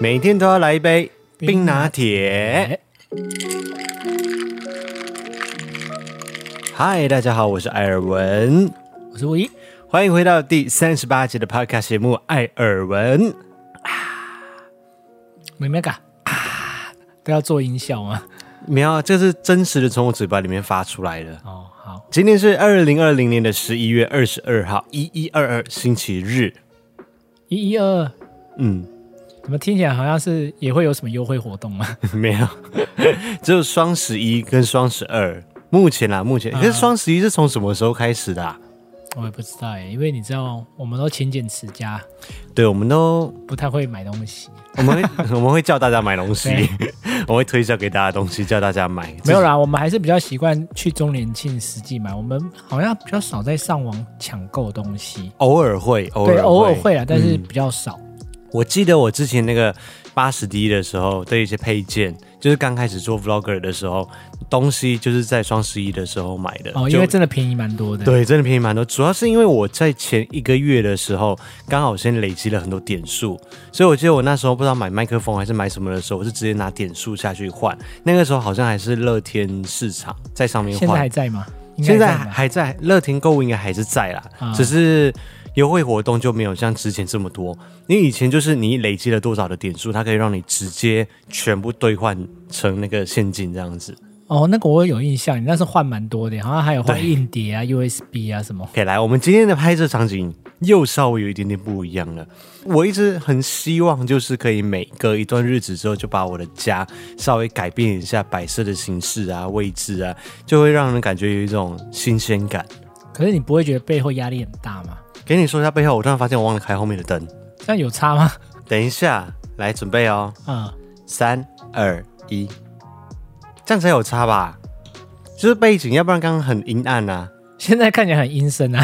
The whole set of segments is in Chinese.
每天都要来一杯冰拿铁。嗨，大家好，我是艾尔文，我是吴一，欢迎回到第三十八集的 Podcast 节目《艾尔文》啊，没没嘎啊，都要做音效吗？没有，这是真实的从我嘴巴里面发出来的。哦，好，今天是二零二零年的十一月二十二号，一一二二星期日，一一二二，嗯。怎么听起来好像是也会有什么优惠活动吗？没有，只有双十一跟双十二。目前啦，目前。可是双十一是从什么时候开始的啊？我也不知道耶，因为你知道，我们都勤俭持家，对，我们都不太会买东西。我们会我们会叫大家买东西，我会推销给大家东西，叫大家买。没有啦，我们还是比较习惯去周年庆实际买。我们好像比较少在上网抢购东西，偶尔会，偶尔对，偶尔会啊，但是比较少。嗯我记得我之前那个八十 D 的时候的一些配件，就是刚开始做 Vlogger 的时候，东西就是在双十一的时候买的。哦，因为真的便宜蛮多的。对，真的便宜蛮多。主要是因为我在前一个月的时候，刚好先累积了很多点数，所以我记得我那时候不知道买麦克风还是买什么的时候，我是直接拿点数下去换。那个时候好像还是乐天市场在上面换。现在还在吗？现在还在，乐天购物应该还是在啦，啊、只是。优惠活动就没有像之前这么多，因为以前就是你累积了多少的点数，它可以让你直接全部兑换成那个现金这样子。哦，那个我有印象，你那是换蛮多的，好像还有换硬碟啊、USB 啊什么。可以来，我们今天的拍摄场景又稍微有一点点不一样了。我一直很希望，就是可以每隔一段日子之后，就把我的家稍微改变一下摆设的形式啊、位置啊，就会让人感觉有一种新鲜感。可是你不会觉得背后压力很大吗？给你说一下背后，我突然发现我忘了开后面的灯，这样有差吗？等一下，来准备哦。嗯，三二一，这样才有差吧？就是背景，要不然刚刚很阴暗啊。现在看起来很阴森啊。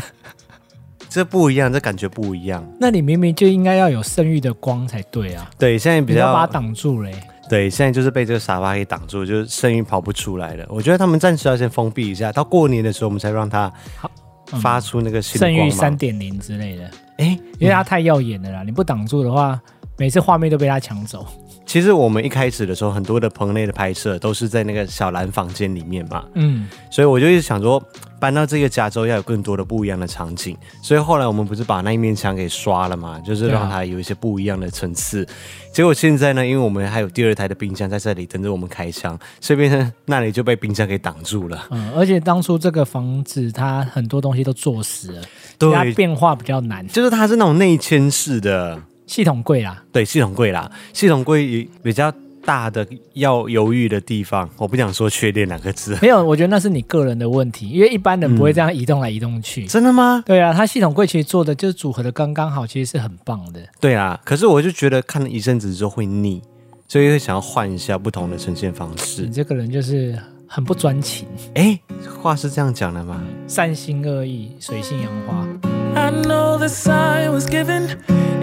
这不一样，这感觉不一样。那你明明就应该要有剩余的光才对啊。对，现在比较把它挡住嘞。对，现在就是被这个沙发给挡住，就是剩余跑不出来了。我觉得他们暂时要先封闭一下，到过年的时候我们才让它好。发出那个圣域三点零之类的，哎、欸，因为它太耀眼了啦，嗯、你不挡住的话，每次画面都被它抢走。其实我们一开始的时候，很多的棚内的拍摄都是在那个小蓝房间里面嘛，嗯，所以我就一直想说，搬到这个家之后要有更多的不一样的场景，所以后来我们不是把那一面墙给刷了嘛，就是让它有一些不一样的层次。啊、结果现在呢，因为我们还有第二台的冰箱在这里等着我们开箱，所以变成那里就被冰箱给挡住了。嗯，而且当初这个房子它很多东西都做实了，对，它变化比较难，就是它是那种内嵌式的。系统柜啦，对，系统柜啦，系统柜比较大的要犹豫的地方，我不想说缺点两个字。没有，我觉得那是你个人的问题，因为一般人不会这样移动来移动去。嗯、真的吗？对啊，它系统柜其实做的就是组合的刚刚好，其实是很棒的。对啊，可是我就觉得看了一阵子之后会腻，所以会想要换一下不同的呈现方式。你这个人就是很不专情。哎，话是这样讲的吗？善心二意，水性杨花。I know the sign was given.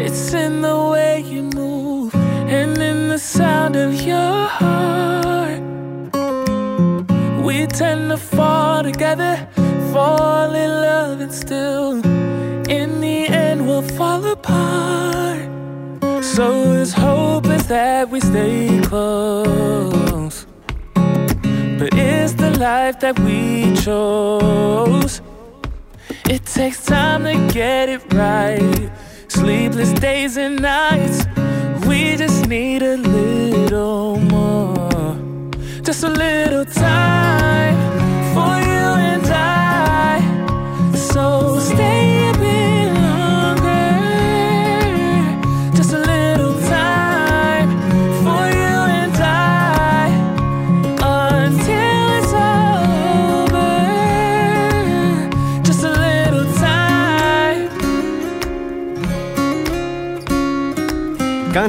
It's in the way you move and in the sound of your heart. We tend to fall together, fall in love, and still, in the end, we'll fall apart. So as hope that we stay close. But it's the life that we chose? It takes time to get it right. Sleepless days and nights. We just need a little more. Just a little time for you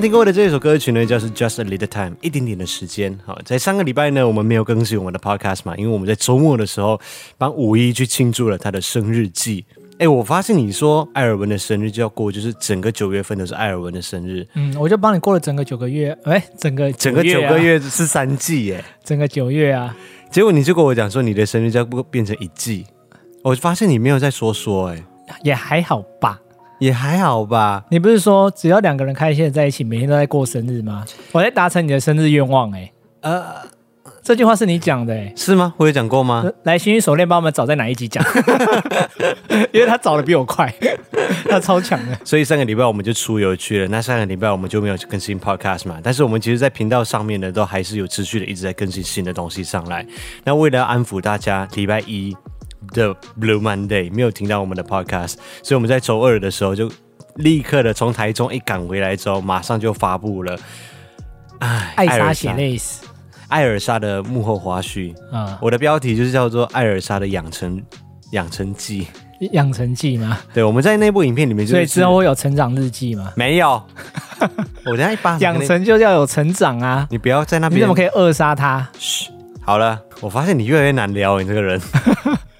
听过的这首歌曲呢，叫做 Just a Little Time，一点点的时间。好，在上个礼拜呢，我们没有更新我们的 Podcast 嘛，因为我们在周末的时候帮五一去庆祝了他的生日季。哎，我发现你说艾尔文的生日就要过，就是整个九月份都是艾尔文的生日。嗯，我就帮你过了整个九个月。哎，整个、啊、整个九个月是三季耶，整个九月啊。结果你就跟我讲说你的生日就要变成一季，我发现你没有在说说，哎，也还好吧。也还好吧。你不是说只要两个人开心的在一起，每天都在过生日吗？我在达成你的生日愿望、欸，哎，呃。这句话是你讲的，哎，是吗？我有讲过吗？来，星云手链帮我们找在哪一集讲？因为他找的比我快，他超强的。所以上个礼拜我们就出游去了，那上个礼拜我们就没有更新 podcast 嘛。但是我们其实，在频道上面呢，都还是有持续的一直在更新新的东西上来。那为了要安抚大家，礼拜一的 Blue Monday 没有听到我们的 podcast，所以我们在周二的时候就立刻的从台中一赶回来之后，马上就发布了。哎，爱莎血泪史。艾尔莎的幕后花絮啊，嗯、我的标题就是叫做《艾尔莎的养成养成记》。养成记吗？对，我们在那部影片里面就，所以之后会有成长日记吗？没有，我等下一巴养成就要有成长啊！你不要在那边，你怎么可以扼杀他？嘘，好了，我发现你越来越难聊，你这个人。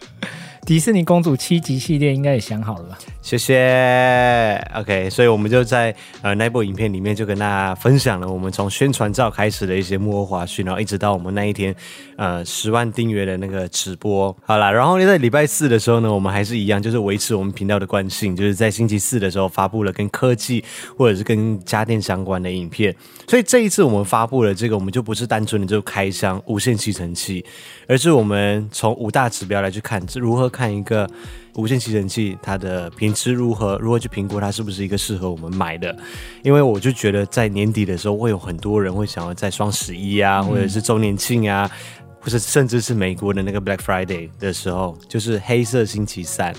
迪士尼公主七集系列应该也想好了吧？谢谢。OK，所以我们就在呃那部影片里面就跟大家分享了我们从宣传照开始的一些幕后花絮，然后一直到我们那一天呃十万订阅的那个直播。好啦，然后呢在礼拜四的时候呢，我们还是一样，就是维持我们频道的惯性，就是在星期四的时候发布了跟科技或者是跟家电相关的影片。所以这一次我们发布了这个，我们就不是单纯的就开箱无线吸尘器，而是我们从五大指标来去看如何。看一个无线吸尘器，它的品质如何？如何去评估它是不是一个适合我们买的？因为我就觉得在年底的时候，会有很多人会想要在双十一啊，嗯、或者是周年庆啊，或者甚至是美国的那个 Black Friday 的时候，就是黑色星期三。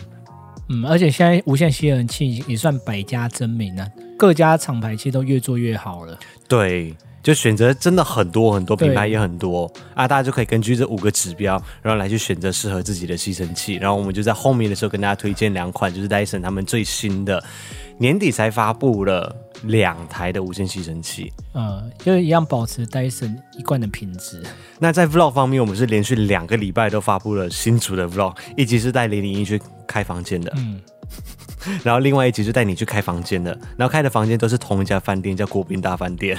嗯，而且现在无线吸尘器也算百家争鸣啊，各家厂牌其实都越做越好了。对。就选择真的很多很多品牌也很多啊，大家就可以根据这五个指标，然后来去选择适合自己的吸尘器。然后我们就在后面的时候跟大家推荐两款，就是 Dyson 他们最新的年底才发布了两台的无线吸尘器。嗯，就一样保持 Dyson 一贯的品质。那在 Vlog 方面，我们是连续两个礼拜都发布了新出的 Vlog，一集是带零零一去开房间的，嗯，然后另外一集就带你去开房间的，然后开的房间都是同一家饭店，叫国宾大饭店。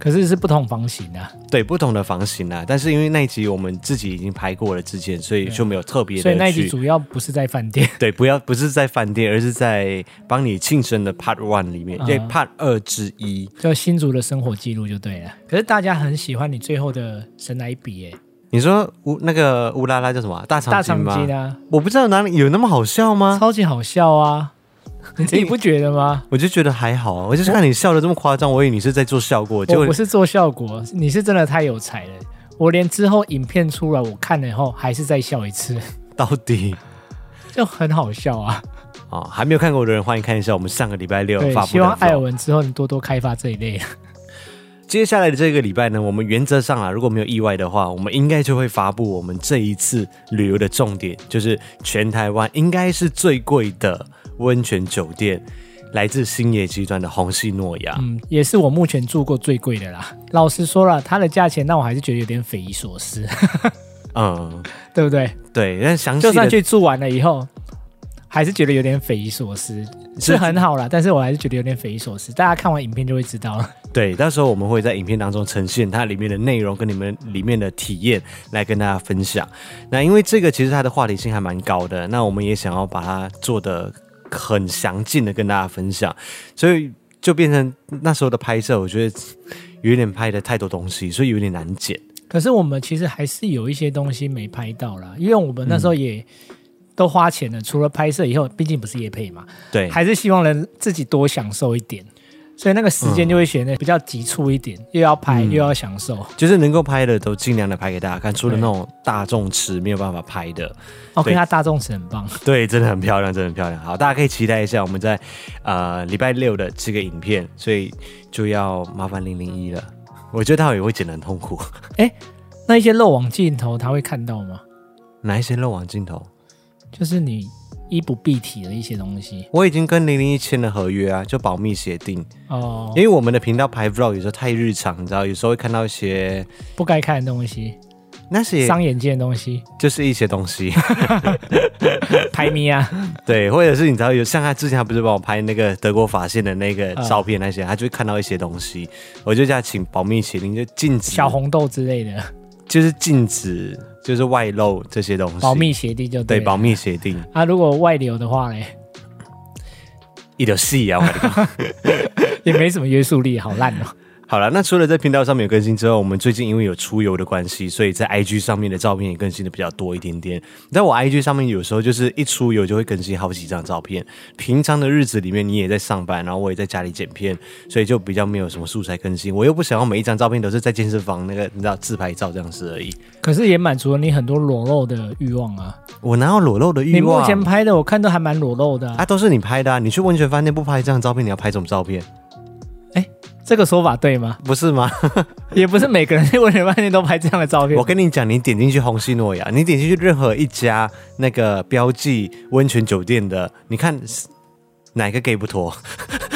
可是是不同房型啊，对，不同的房型啊。但是因为那一集我们自己已经拍过了之前，所以就没有特别的。所以那一集主要不是在饭店，对，不要不是在饭店，而是在帮你庆生的 Part One 里面，对、嗯、Part 二之一，叫新竹的生活记录就对了。可是大家很喜欢你最后的神来笔，哎，你说乌那个乌拉拉叫什么？大长？大长今啊，我不知道哪里有那么好笑吗？超级好笑啊！你不觉得吗？我就觉得还好啊，我就是看你笑的这么夸张，我以为你是在做效果。我不是做效果，你是真的太有才了。我连之后影片出来，我看了以后还是再笑一次。到底就很好笑啊！啊，还没有看过的人，欢迎看一下我们上个礼拜六发布的。希望艾尔文之后你多多开发这一类。接下来的这个礼拜呢，我们原则上啊，如果没有意外的话，我们应该就会发布我们这一次旅游的重点，就是全台湾应该是最贵的。温泉酒店来自星野集团的红系诺亚，嗯，也是我目前住过最贵的啦。老实说了，它的价钱让我还是觉得有点匪夷所思。嗯，对不对？对，但详细就算去住完了以后，还是觉得有点匪夷所思。是很好啦，但是我还是觉得有点匪夷所思。大家看完影片就会知道了。对，到时候我们会在影片当中呈现它里面的内容跟你们里面的体验来跟大家分享。那因为这个其实它的话题性还蛮高的，那我们也想要把它做的。很详尽的跟大家分享，所以就变成那时候的拍摄，我觉得有点拍的太多东西，所以有点难剪。可是我们其实还是有一些东西没拍到啦，因为我们那时候也都花钱了，嗯、除了拍摄以后，毕竟不是夜配嘛，对，还是希望能自己多享受一点。所以那个时间就会显得比较急促一点，嗯、又要拍又要享受，就是能够拍的都尽量的拍给大家看，除了那种大众池没有办法拍的。OK，它大众池很棒，对，真的很漂亮，真的很漂亮。好，大家可以期待一下我们在呃礼拜六的这个影片，所以就要麻烦零零一了。我觉得他也会剪得很痛苦。哎、欸，那一些漏网镜头他会看到吗？哪一些漏网镜头？就是你。衣不蔽体的一些东西，我已经跟零零一签了合约啊，就保密协定。哦。因为我们的频道拍 vlog 有时候太日常，你知道，有时候会看到一些不该看的东西，那些伤眼睛的东西，就是一些东西。拍咪啊，对，或者是你知道有像他之前他不是帮我拍那个德国法线的那个照片那些，他就会看到一些东西，我就叫他请保密协定，就禁止小红豆之类的，就是禁止。就是外露这些东西，保密协定就对，对保密协定。啊，如果外流的话呢？一条戏啊，我跟你讲，也没什么约束力，好烂哦。好了，那除了在频道上面有更新之后，我们最近因为有出游的关系，所以在 IG 上面的照片也更新的比较多一点点。在我 IG 上面，有时候就是一出游就会更新好几张照片。平常的日子里面，你也在上班，然后我也在家里剪片，所以就比较没有什么素材更新。我又不想要每一张照片都是在健身房那个你知道自拍照这样子而已。可是也满足了你很多裸露的欲望啊！我哪有裸露的欲望？你目前拍的我看都还蛮裸露的啊，啊，都是你拍的啊！你去温泉饭店不拍这张照片，你要拍什么照片？这个说法对吗？不是吗？也不是每个人去温泉饭店都拍这样的照片。我跟你讲，你点进去红西诺亚，你点进去任何一家那个标记温泉酒店的，你看哪个 gay 不脱？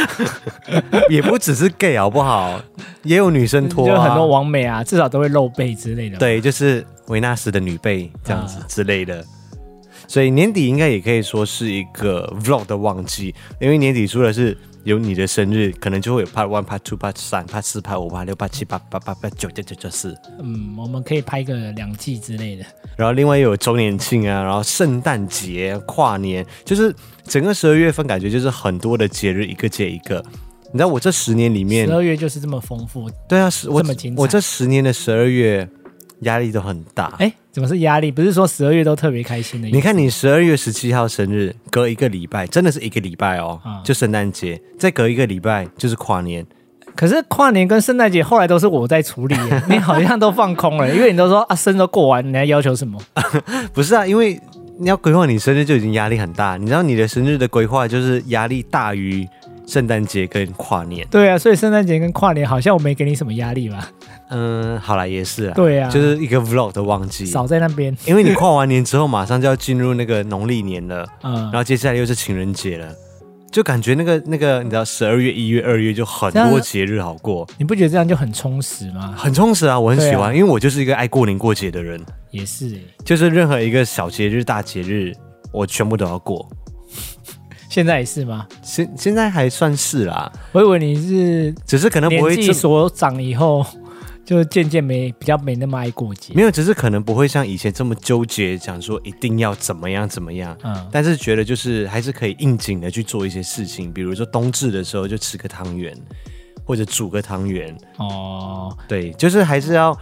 也不只是 gay 好不好？也有女生脱、啊，就很多网美啊，至少都会露背之类的。对，就是维纳斯的女背这样子之类的。啊、所以年底应该也可以说是一个 vlog 的旺季，因为年底出的是。有你的生日，可能就会有 part one、part two、part 三、part 四、part 五、part 六、part 七、八八八八九九九九四。嗯，我们可以拍个两季之类的。然后另外又有周年庆啊，然后圣诞节、跨年，就是整个十二月份感觉就是很多的节日，一个接一个。你知道我这十年里面，十二月就是这么丰富。对啊，是这么精彩。我这十年的十二月。压力都很大，哎，怎么是压力？不是说十二月都特别开心的？你看，你十二月十七号生日，隔一个礼拜，真的是一个礼拜哦，嗯、就圣诞节，再隔一个礼拜就是跨年。可是跨年跟圣诞节后来都是我在处理，你好像都放空了，因为你都说啊，生日都过完，你还要求什么？不是啊，因为你要规划你生日就已经压力很大，你知道你的生日的规划就是压力大于圣诞节跟跨年。对啊，所以圣诞节跟跨年好像我没给你什么压力吧？嗯，好了，也是啊。对啊，就是一个 vlog 的旺季，少在那边。因为你跨完年之后，马上就要进入那个农历年了，嗯，然后接下来又是情人节了，就感觉那个那个，你知道，十二月、一月、二月就很多节日好过。你不觉得这样就很充实吗？很充实啊，我很喜欢，啊、因为我就是一个爱过年过节的人。也是、欸，就是任何一个小节日、大节日，我全部都要过。现在也是吗？现现在还算是啦。我以为你是，只是可能不会年纪所长以后。就渐渐没比较没那么爱过节，没有，只是可能不会像以前这么纠结，讲说一定要怎么样怎么样。嗯，但是觉得就是还是可以应景的去做一些事情，比如说冬至的时候就吃个汤圆，或者煮个汤圆。哦，对，就是还是要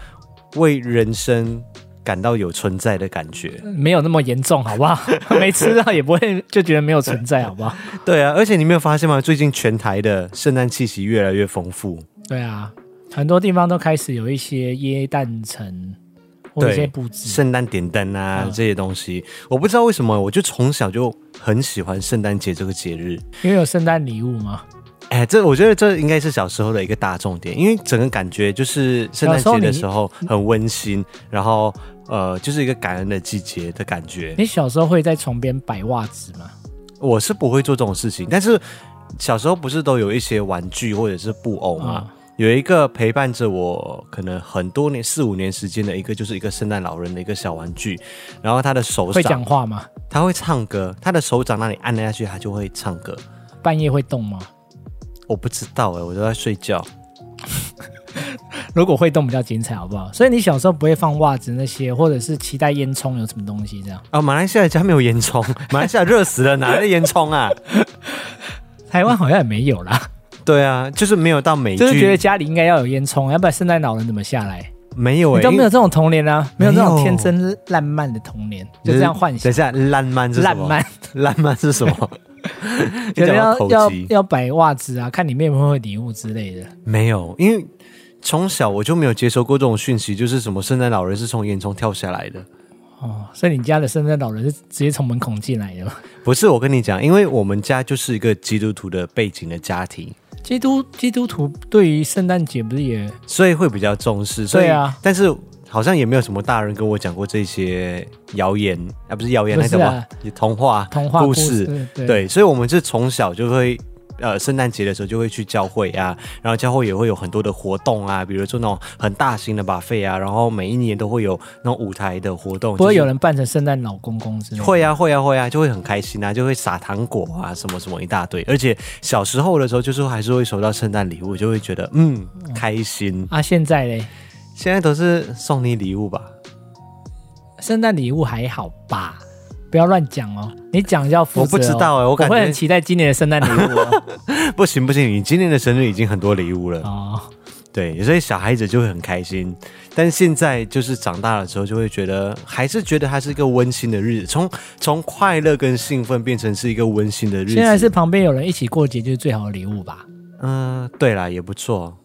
为人生感到有存在的感觉，没有那么严重，好不好？没吃到也不会就觉得没有存在，好不好？对啊，而且你没有发现吗？最近全台的圣诞气息越来越丰富。对啊。很多地方都开始有一些耶诞城或者一些布置，圣诞点灯啊、嗯、这些东西，我不知道为什么，我就从小就很喜欢圣诞节这个节日，因为有圣诞礼物吗？哎，这我觉得这应该是小时候的一个大重点，因为整个感觉就是圣诞节的时候很温馨，然后呃，就是一个感恩的季节的感觉。你小时候会在床边摆袜子吗？我是不会做这种事情，但是小时候不是都有一些玩具或者是布偶吗？嗯有一个陪伴着我可能很多年四五年时间的一个，就是一个圣诞老人的一个小玩具，然后他的手会讲话吗？他会唱歌，他的手掌那里按了下去，他就会唱歌。半夜会动吗？我不知道哎，我都在睡觉。如果会动比较精彩，好不好？所以你小时候不会放袜子那些，或者是期待烟囱有什么东西这样？哦，马来西亚家没有烟囱，马来西亚热死了，哪来的烟囱啊？台湾好像也没有啦。对啊，就是没有到美，就是觉得家里应该要有烟囱，要不然圣诞老人怎么下来？没有、欸，你都没有这种童年啊，没有这种天真烂漫的童年，就这样幻想。等一下，烂漫是什么？烂漫，烂漫是什么？觉得要要要摆袜子啊，看里面会不会礼物之类的。没有，因为从小我就没有接收过这种讯息，就是什么圣诞老人是从烟囱跳下来的。哦，所以你家的圣诞老人是直接从门孔进来的吗？不是，我跟你讲，因为我们家就是一个基督徒的背景的家庭。基督基督徒对于圣诞节不是也，所以会比较重视。所以啊，但是好像也没有什么大人跟我讲过这些谣言啊，不是谣言，那什么童话、童话故事。对，对，所以我们是从小就会。呃，圣诞节的时候就会去教会啊，然后教会也会有很多的活动啊，比如说那种很大型的 buffet 啊，然后每一年都会有那种舞台的活动。不会有人扮成圣诞老公公之类的？会啊，会啊，会啊，就会很开心啊，就会撒糖果啊，什么什么一大堆。而且小时候的时候，就是还是会收到圣诞礼物，就会觉得嗯开心啊。现在嘞？现在都是送你礼物吧？圣诞礼物还好吧？不要乱讲哦，你讲要负责、哦。我不知道哎，我很期待今年的圣诞礼物、哦。不行不行，你今年的生日已经很多礼物了哦。对，所以小孩子就会很开心。但是现在就是长大了之后，就会觉得还是觉得它是一个温馨的日子，从从快乐跟兴奋变成是一个温馨的日子。现在是旁边有人一起过节，就是最好的礼物吧？嗯，对啦，也不错。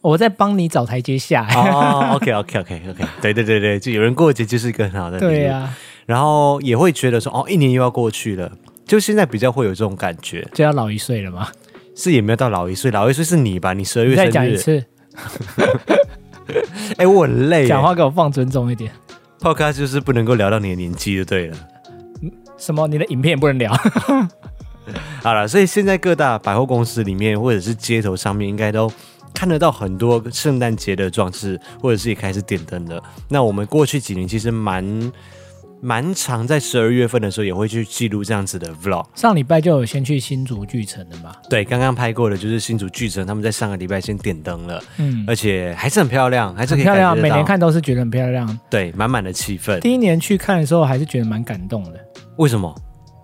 我在帮你找台阶下。哦，OK OK OK OK，对对对对，就有人过节就是一个很好的礼物。对呀、啊，然后也会觉得说，哦，一年又要过去了，就现在比较会有这种感觉，就要老一岁了吗？是也没有到老一岁，老一岁是你吧？你十二月生日。再讲一次。哎、欸，我很累，讲话给我放尊重一点。Podcast 就是不能够聊到你的年纪就对了。什么？你的影片也不能聊？好了，所以现在各大百货公司里面或者是街头上面，应该都看得到很多圣诞节的装置，或者是也开始点灯了。那我们过去几年其实蛮。蛮常在十二月份的时候也会去记录这样子的 vlog。上礼拜就有先去新竹巨城的嘛？对，刚刚拍过的就是新竹巨城，他们在上个礼拜先点灯了，嗯，而且还是很漂亮，还是很漂亮，每年看都是觉得很漂亮。对，满满的气氛。第一年去看的时候还是觉得蛮感动的。为什么？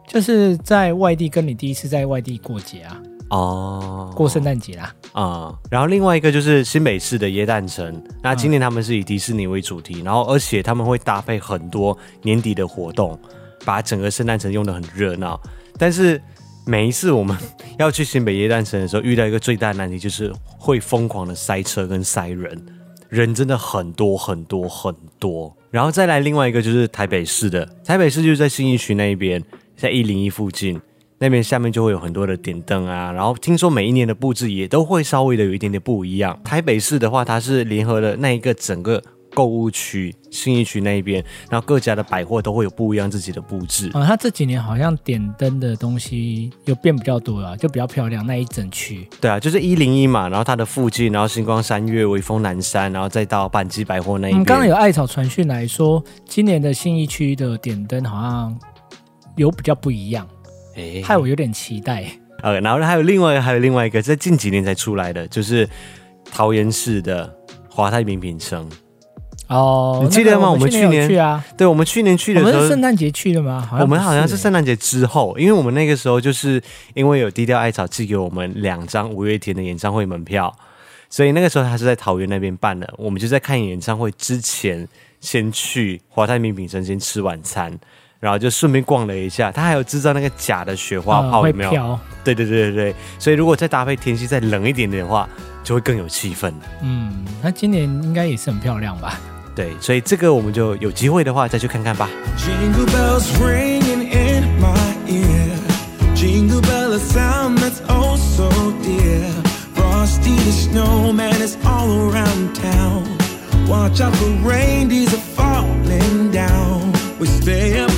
就是在外地跟你第一次在外地过节啊。哦，过圣诞节啦，啊、嗯，然后另外一个就是新北市的耶诞城，那今年他们是以迪士尼为主题，然后而且他们会搭配很多年底的活动，把整个圣诞城用的很热闹。但是每一次我们要去新北耶诞城的时候，遇到一个最大的难题，就是会疯狂的塞车跟塞人，人真的很多很多很多。然后再来另外一个就是台北市的，台北市就是在信义区那一边，在一零一附近。那边下面就会有很多的点灯啊，然后听说每一年的布置也都会稍微的有一点点不一样。台北市的话，它是联合了那一个整个购物区，信义区那一边，然后各家的百货都会有不一样自己的布置。啊，它这几年好像点灯的东西有变比较多了，就比较漂亮那一整区。对啊，就是一零一嘛，然后它的附近，然后星光三月、微风南山，然后再到板机百货那一边。嗯，刚刚有艾草传讯来说，今年的信义区的点灯好像有比较不一样。哎，害我有点期待。呃，然后还有另外还有另外一个，在近几年才出来的，就是桃园市的华泰名品城。哦，你记得吗？我们去年去啊，对，我们去年去的时候，圣诞节去的吗？我们好像是圣诞节之后，因为我们那个时候就是因为有低调艾草寄给我们两张五月天的演唱会门票，所以那个时候他是在桃园那边办的。我们就在看演唱会之前，先去华泰名品城先吃晚餐。然后就顺便逛了一下，他还有制造那个假的雪花炮，有没有？对对对对对，所以如果再搭配天气再冷一点点的话，就会更有气氛。嗯，那今年应该也是很漂亮吧？对，所以这个我们就有机会的话再去看看吧。Jingle bells ringing in my ear, Jingle bell a sound that's oh so dear, Frosty the snowman is all around town, Watch out for reindeers are falling down, We stay up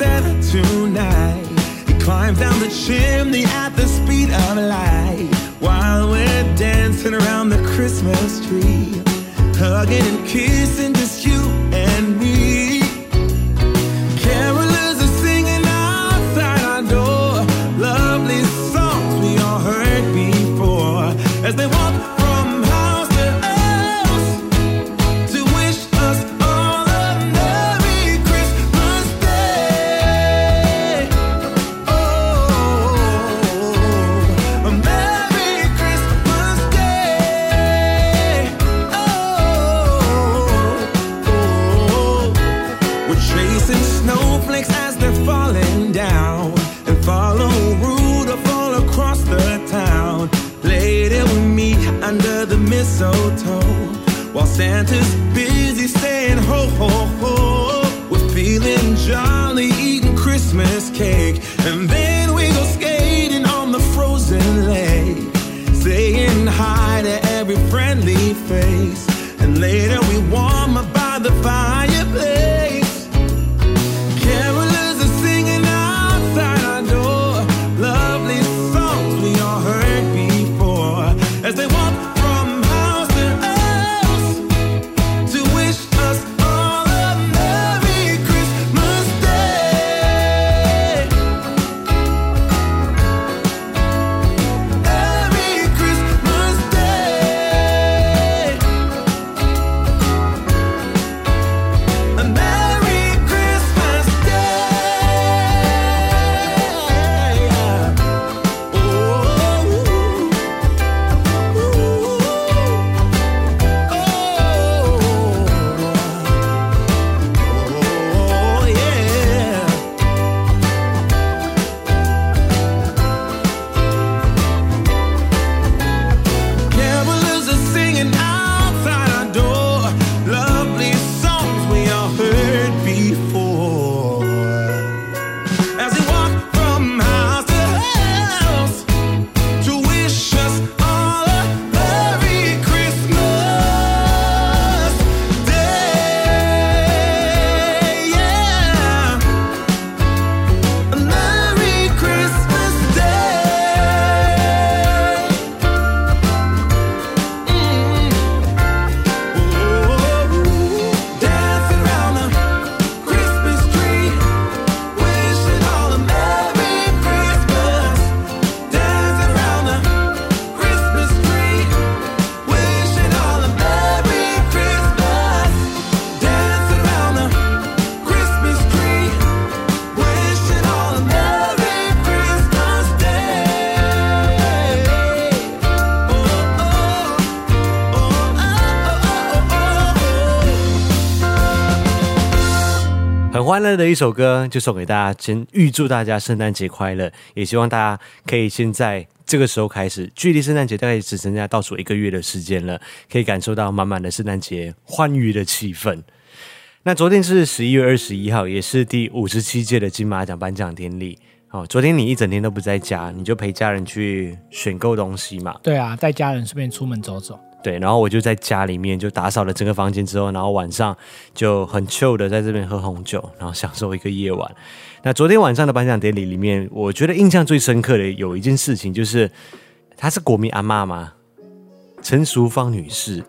for tonight. He climbs down the chimney at the speed of light while we're dancing around the Christmas tree, hugging and kissing and then 欢乐的一首歌，就送给大家，先预祝大家圣诞节快乐，也希望大家可以现在这个时候开始，距离圣诞节大概只剩下倒数一个月的时间了，可以感受到满满的圣诞节欢愉的气氛。那昨天是十一月二十一号，也是第五十七届的金马奖颁奖典礼。哦，昨天你一整天都不在家，你就陪家人去选购东西嘛？对啊，带家人顺便出门走走。对，然后我就在家里面就打扫了整个房间之后，然后晚上就很 chill 的在这边喝红酒，然后享受一个夜晚。那昨天晚上的颁奖典礼里面，我觉得印象最深刻的有一件事情，就是她是国民阿嬷吗？陈淑芳女士。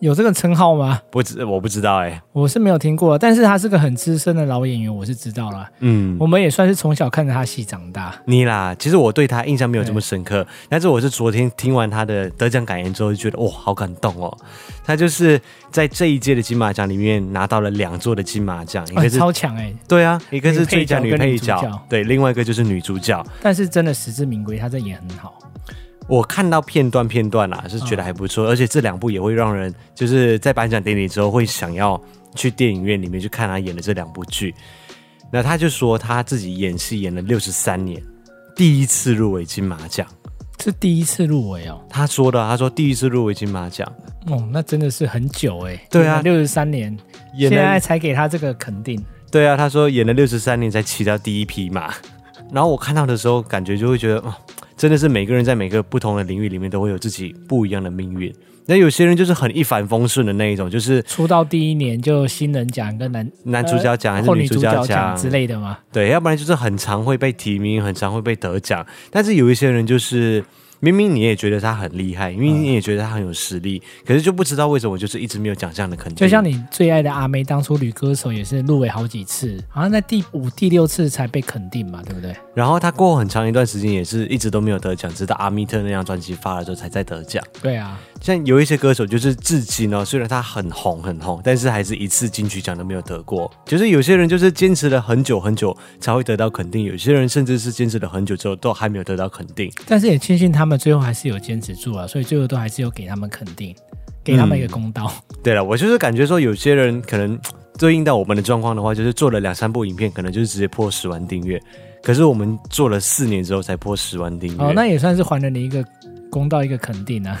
有这个称号吗？不知我不知道哎、欸，我是没有听过，但是他是个很资深的老演员，我是知道了。嗯，我们也算是从小看着他戏长大。你啦，其实我对他印象没有这么深刻，但是我是昨天听完他的得奖感言之后，就觉得哇，好感动哦。他就是在这一届的金马奖里面拿到了两座的金马奖，一个是、哦、超强哎、欸，对啊，一个是最佳女配角，配角对，另外一个就是女主角。但是真的实至名归，他这演很好。我看到片段片段啦，是觉得还不错，而且这两部也会让人就是在颁奖典礼之后会想要去电影院里面去看他演的这两部剧。那他就说他自己演戏演了六十三年，第一次入围金马奖，是第一次入围哦。他说的，他说第一次入围金马奖，哦，那真的是很久哎。对啊，六十三年，现在才给他这个肯定。对啊，他说演了六十三年才骑到第一匹马。然后我看到的时候，感觉就会觉得哦。真的是每个人在每个不同的领域里面都会有自己不一样的命运。那有些人就是很一帆风顺的那一种，就是出道第一年就新人奖跟男男主角奖还是女主角奖之类的吗？对，要不然就是很常会被提名，很常会被得奖。但是有一些人就是。明明你也觉得他很厉害，因为你也觉得他很有实力，嗯、可是就不知道为什么就是一直没有奖项的肯定。就像你最爱的阿妹，当初女歌手也是入围好几次，好像在第五、第六次才被肯定嘛，对不对？然后她过很长一段时间也是一直都没有得奖，直到阿密特那张专辑发了之后才在得奖。对啊，像有一些歌手就是至今呢，虽然他很红很红，但是还是一次金曲奖都没有得过。就是有些人就是坚持了很久很久才会得到肯定，有些人甚至是坚持了很久之后都还没有得到肯定。但是也庆幸他们。最后还是有坚持住啊，所以最后都还是有给他们肯定，给他们一个公道。嗯、对了，我就是感觉说，有些人可能对应到我们的状况的话，就是做了两三部影片，可能就是直接破十万订阅。可是我们做了四年之后才破十万订阅，哦，那也算是还了你一个公道，一个肯定啊。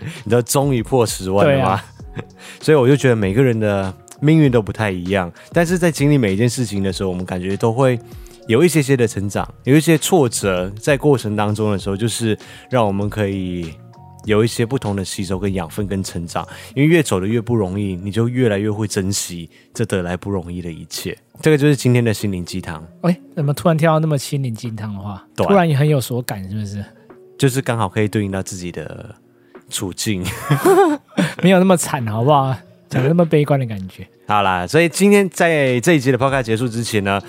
你知道终于破十万了吗？啊、所以我就觉得每个人的命运都不太一样，但是在经历每一件事情的时候，我们感觉都会。有一些些的成长，有一些挫折，在过程当中的时候，就是让我们可以有一些不同的吸收跟养分跟成长。因为越走的越不容易，你就越来越会珍惜这得来不容易的一切。这个就是今天的心灵鸡汤。哎，怎么突然跳到那么心灵鸡汤的话？对突然也很有所感，是不是？就是刚好可以对应到自己的处境，没有那么惨，好不好？讲那么悲观的感觉。好啦，所以今天在这一集的 Podcast 结束之前呢，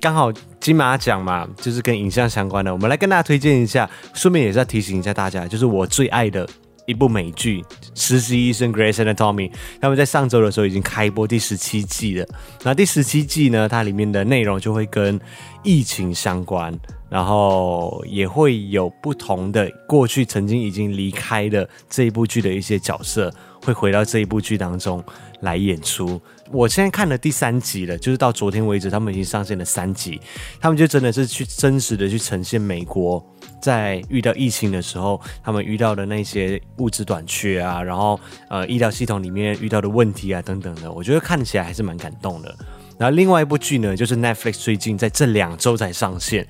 刚好金马奖嘛，就是跟影像相关的，我们来跟大家推荐一下，顺便也是要提醒一下大家，就是我最爱的一部美剧《实习医生 Grey's Anatomy》，他们在上周的时候已经开播第十七季了。那第十七季呢，它里面的内容就会跟疫情相关，然后也会有不同的过去曾经已经离开的这一部剧的一些角色，会回到这一部剧当中来演出。我现在看了第三集了，就是到昨天为止，他们已经上线了三集。他们就真的是去真实的去呈现美国在遇到疫情的时候，他们遇到的那些物资短缺啊，然后呃医疗系统里面遇到的问题啊等等的，我觉得看起来还是蛮感动的。然后另外一部剧呢，就是 Netflix 最近在这两周才上线。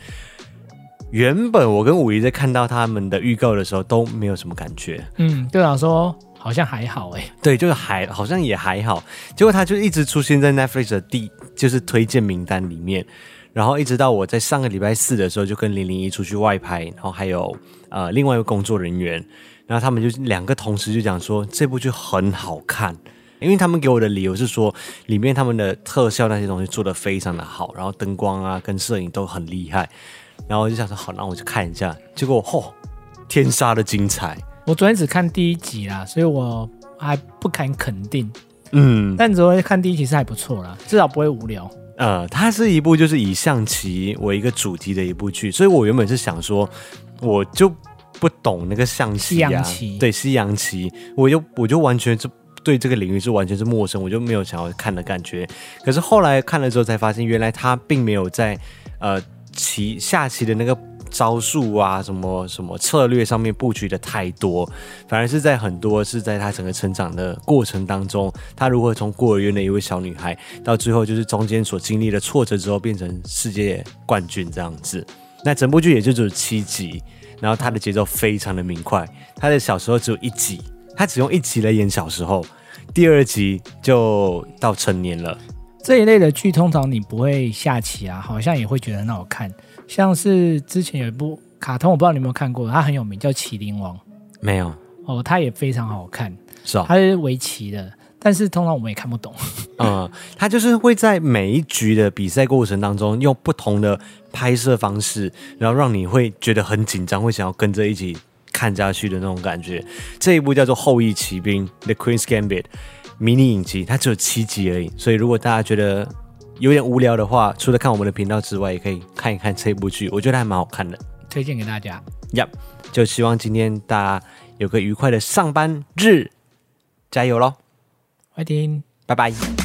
原本我跟五姨在看到他们的预告的时候都没有什么感觉，嗯，队长说。好像还好哎、欸，对，就是还好像也还好，结果他就一直出现在 Netflix 的第就是推荐名单里面，然后一直到我在上个礼拜四的时候就跟零零一出去外拍，然后还有呃另外一个工作人员，然后他们就两个同时就讲说这部剧很好看，因为他们给我的理由是说里面他们的特效那些东西做得非常的好，然后灯光啊跟摄影都很厉害，然后我就想说好，那我就看一下，结果嚯、哦，天杀的精彩！我昨天只看第一集啦，所以我还不敢肯定。嗯，但昨天看第一集是还不错啦，至少不会无聊。呃，它是一部就是以象棋为一个主题的一部剧，所以我原本是想说，我就不懂那个象棋啊，西洋棋，对，西洋棋，我就我就完全就对这个领域是完全是陌生，我就没有想要看的感觉。可是后来看了之后才发现，原来他并没有在呃棋下棋的那个。招数啊，什么什么策略上面布局的太多，反而是在很多是在他整个成长的过程当中，他如何从孤儿院的一位小女孩，到最后就是中间所经历的挫折之后，变成世界冠军这样子。那整部剧也就只有七集，然后他的节奏非常的明快。他的小时候只有一集，他只用一集来演小时候，第二集就到成年了。这一类的剧通常你不会下棋啊，好像也会觉得很好看。像是之前有一部卡通，我不知道你有没有看过，它很有名，叫《麒麟王》。没有哦，它也非常好看，是啊、哦，它是围棋的，但是通常我们也看不懂。嗯，它就是会在每一局的比赛过程当中，用不同的拍摄方式，然后让你会觉得很紧张，会想要跟着一起看下去的那种感觉。这一部叫做《后羿骑兵》（The Queen's Gambit） 迷你影集，它只有七集而已，所以如果大家觉得有点无聊的话，除了看我们的频道之外，也可以看一看这部剧，我觉得还蛮好看的，推荐给大家。呀，yep, 就希望今天大家有个愉快的上班日，加油喽！快点，拜拜。